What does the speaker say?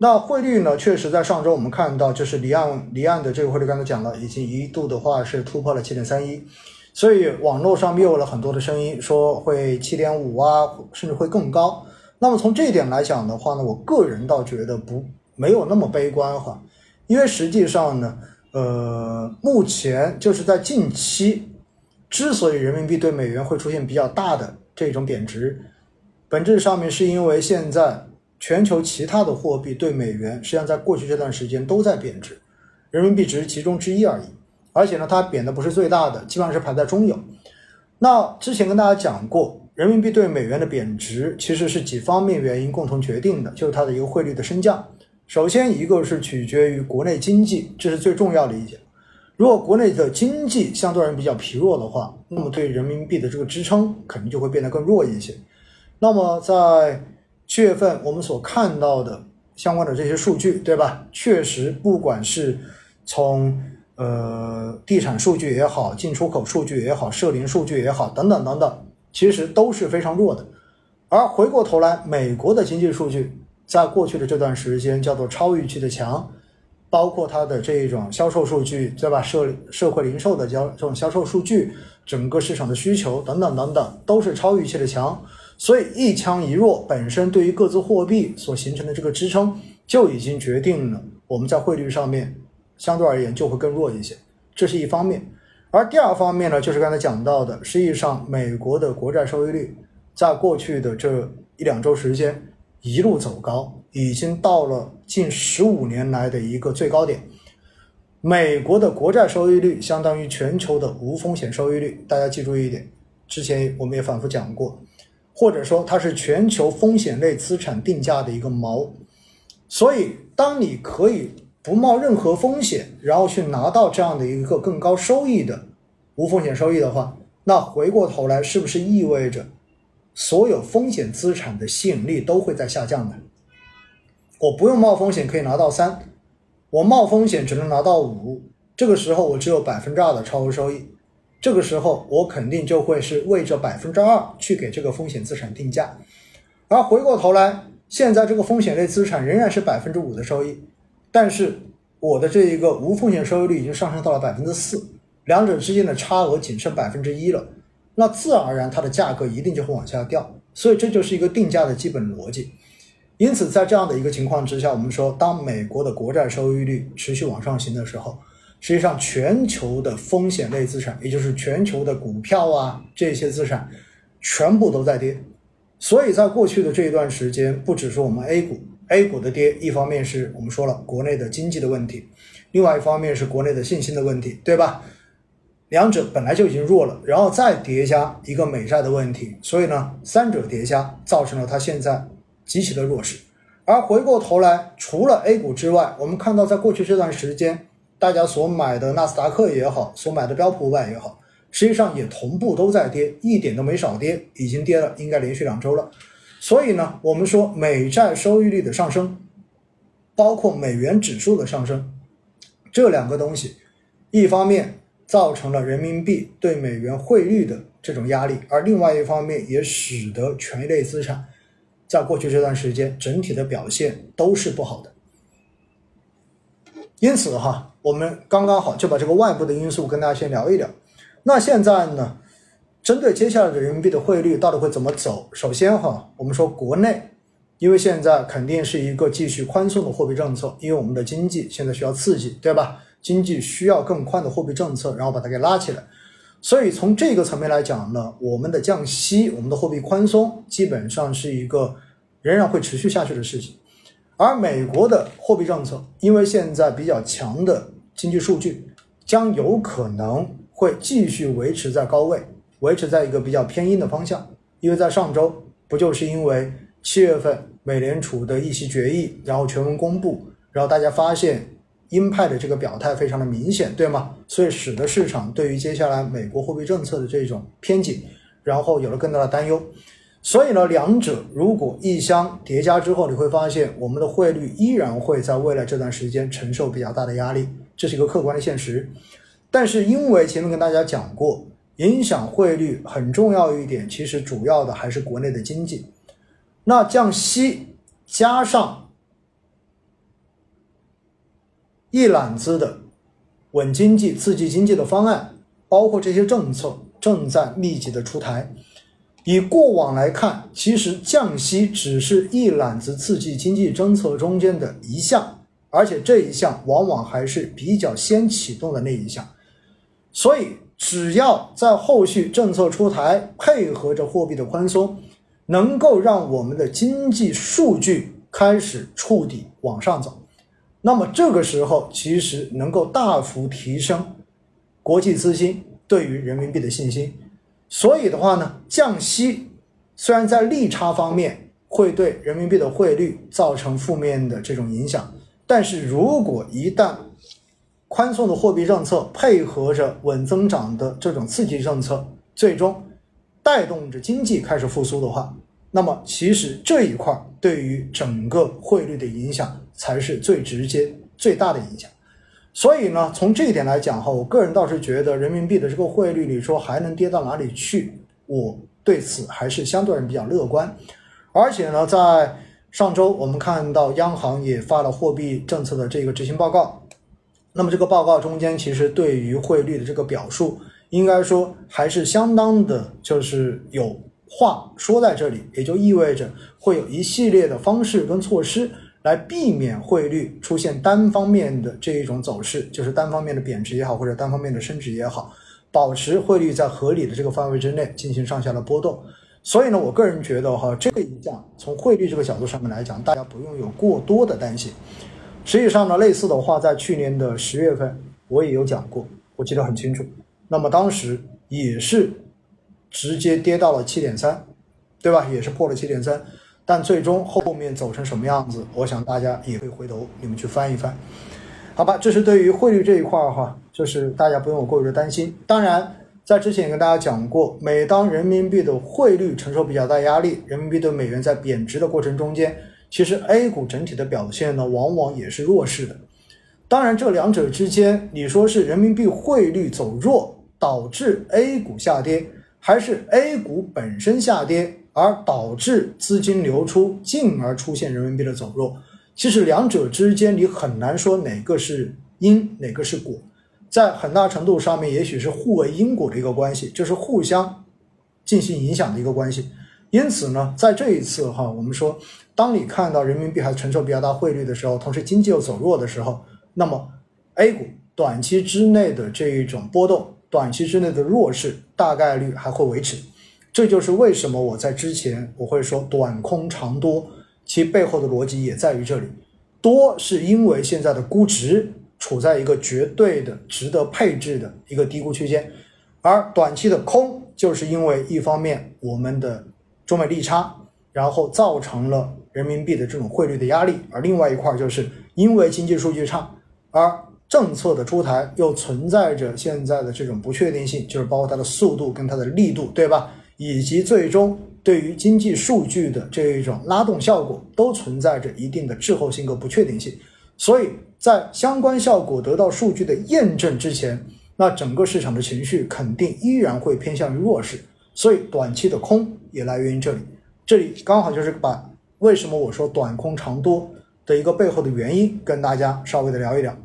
那汇率呢，确实在上周我们看到，就是离岸离岸的这个汇率，刚才讲了，已经一度的话是突破了七点三一，所以网络上面有了很多的声音说会七点五啊，甚至会更高。那么从这一点来讲的话呢，我个人倒觉得不没有那么悲观哈，因为实际上呢，呃，目前就是在近期，之所以人民币对美元会出现比较大的这种贬值。本质上面是因为现在全球其他的货币对美元，实际上在过去这段时间都在贬值，人民币只是其中之一而已。而且呢，它贬的不是最大的，基本上是排在中游。那之前跟大家讲过，人民币对美元的贬值其实是几方面原因共同决定的，就是它的一个汇率的升降。首先一个是取决于国内经济，这是最重要的一点。如果国内的经济相对而言比较疲弱的话，那么对人民币的这个支撑肯定就会变得更弱一些。那么在七月份，我们所看到的相关的这些数据，对吧？确实，不管是从呃地产数据也好，进出口数据也好，社零数据也好，等等等等，其实都是非常弱的。而回过头来，美国的经济数据在过去的这段时间叫做超预期的强，包括它的这一种销售数据，对吧？社社会零售的销这种销售数据，整个市场的需求等等等等，都是超预期的强。所以一强一弱本身对于各自货币所形成的这个支撑，就已经决定了我们在汇率上面相对而言就会更弱一些，这是一方面。而第二方面呢，就是刚才讲到的，实际上美国的国债收益率在过去的这一两周时间一路走高，已经到了近十五年来的一个最高点。美国的国债收益率相当于全球的无风险收益率，大家记住一点，之前我们也反复讲过。或者说它是全球风险类资产定价的一个锚，所以当你可以不冒任何风险，然后去拿到这样的一个更高收益的无风险收益的话，那回过头来是不是意味着所有风险资产的吸引力都会在下降呢？我不用冒风险可以拿到三，我冒风险只能拿到五，这个时候我只有百分之二的超额收益。这个时候，我肯定就会是为这百分之二去给这个风险资产定价，而回过头来，现在这个风险类资产仍然是百分之五的收益，但是我的这一个无风险收益率已经上升到了百分之四，两者之间的差额仅剩百分之一了，那自然而然它的价格一定就会往下掉，所以这就是一个定价的基本逻辑。因此，在这样的一个情况之下，我们说，当美国的国债收益率持续往上行的时候。实际上，全球的风险类资产，也就是全球的股票啊这些资产，全部都在跌。所以在过去的这一段时间，不只是我们 A 股，A 股的跌，一方面是我们说了国内的经济的问题，另外一方面是国内的信心的问题，对吧？两者本来就已经弱了，然后再叠加一个美债的问题，所以呢，三者叠加造成了它现在极其的弱势。而回过头来，除了 A 股之外，我们看到在过去这段时间。大家所买的纳斯达克也好，所买的标普五百也好，实际上也同步都在跌，一点都没少跌，已经跌了，应该连续两周了。所以呢，我们说美债收益率的上升，包括美元指数的上升，这两个东西，一方面造成了人民币对美元汇率的这种压力，而另外一方面也使得权益类资产在过去这段时间整体的表现都是不好的。因此哈。我们刚刚好就把这个外部的因素跟大家先聊一聊。那现在呢，针对接下来的人民币的汇率到底会怎么走？首先哈，我们说国内，因为现在肯定是一个继续宽松的货币政策，因为我们的经济现在需要刺激，对吧？经济需要更宽的货币政策，然后把它给拉起来。所以从这个层面来讲呢，我们的降息，我们的货币宽松，基本上是一个仍然会持续下去的事情。而美国的货币政策，因为现在比较强的经济数据，将有可能会继续维持在高位，维持在一个比较偏阴的方向。因为在上周，不就是因为七月份美联储的议息决议，然后全文公布，然后大家发现鹰派的这个表态非常的明显，对吗？所以使得市场对于接下来美国货币政策的这种偏紧，然后有了更大的担忧。所以呢，两者如果一相叠加之后，你会发现我们的汇率依然会在未来这段时间承受比较大的压力，这是一个客观的现实。但是因为前面跟大家讲过，影响汇率很重要一点，其实主要的还是国内的经济。那降息加上一揽子的稳经济、刺激经济的方案，包括这些政策正在密集的出台。以过往来看，其实降息只是一揽子刺激经济政策中间的一项，而且这一项往往还是比较先启动的那一项。所以，只要在后续政策出台，配合着货币的宽松，能够让我们的经济数据开始触底往上走，那么这个时候其实能够大幅提升国际资金对于人民币的信心。所以的话呢，降息虽然在利差方面会对人民币的汇率造成负面的这种影响，但是如果一旦宽松的货币政策配合着稳增长的这种刺激政策，最终带动着经济开始复苏的话，那么其实这一块对于整个汇率的影响才是最直接、最大的影响。所以呢，从这一点来讲哈，我个人倒是觉得人民币的这个汇率，你说还能跌到哪里去？我对此还是相对人比较乐观。而且呢，在上周我们看到央行也发了货币政策的这个执行报告，那么这个报告中间其实对于汇率的这个表述，应该说还是相当的，就是有话说在这里，也就意味着会有一系列的方式跟措施。来避免汇率出现单方面的这一种走势，就是单方面的贬值也好，或者单方面的升值也好，保持汇率在合理的这个范围之内进行上下的波动。所以呢，我个人觉得哈，这个一降，从汇率这个角度上面来讲，大家不用有过多的担心。实际上呢，类似的话在去年的十月份我也有讲过，我记得很清楚。那么当时也是直接跌到了七点三，对吧？也是破了七点三。但最终后面走成什么样子，我想大家也会回头你们去翻一翻，好吧？这是对于汇率这一块儿哈，就是大家不用过于的担心。当然，在之前也跟大家讲过，每当人民币的汇率承受比较大压力，人民币对美元在贬值的过程中间，其实 A 股整体的表现呢，往往也是弱势的。当然，这两者之间，你说是人民币汇率走弱导致 A 股下跌，还是 A 股本身下跌？而导致资金流出，进而出现人民币的走弱。其实两者之间你很难说哪个是因，哪个是果，在很大程度上面，也许是互为因果的一个关系，就是互相进行影响的一个关系。因此呢，在这一次哈，我们说，当你看到人民币还承受比较大汇率的时候，同时经济又走弱的时候，那么 A 股短期之内的这一种波动，短期之内的弱势，大概率还会维持。这就是为什么我在之前我会说短空长多，其背后的逻辑也在于这里。多是因为现在的估值处在一个绝对的值得配置的一个低估区间，而短期的空就是因为一方面我们的中美利差，然后造成了人民币的这种汇率的压力，而另外一块就是因为经济数据差，而政策的出台又存在着现在的这种不确定性，就是包括它的速度跟它的力度，对吧？以及最终对于经济数据的这一种拉动效果，都存在着一定的滞后性和不确定性。所以在相关效果得到数据的验证之前，那整个市场的情绪肯定依然会偏向于弱势。所以短期的空也来源于这里，这里刚好就是把为什么我说短空长多的一个背后的原因跟大家稍微的聊一聊。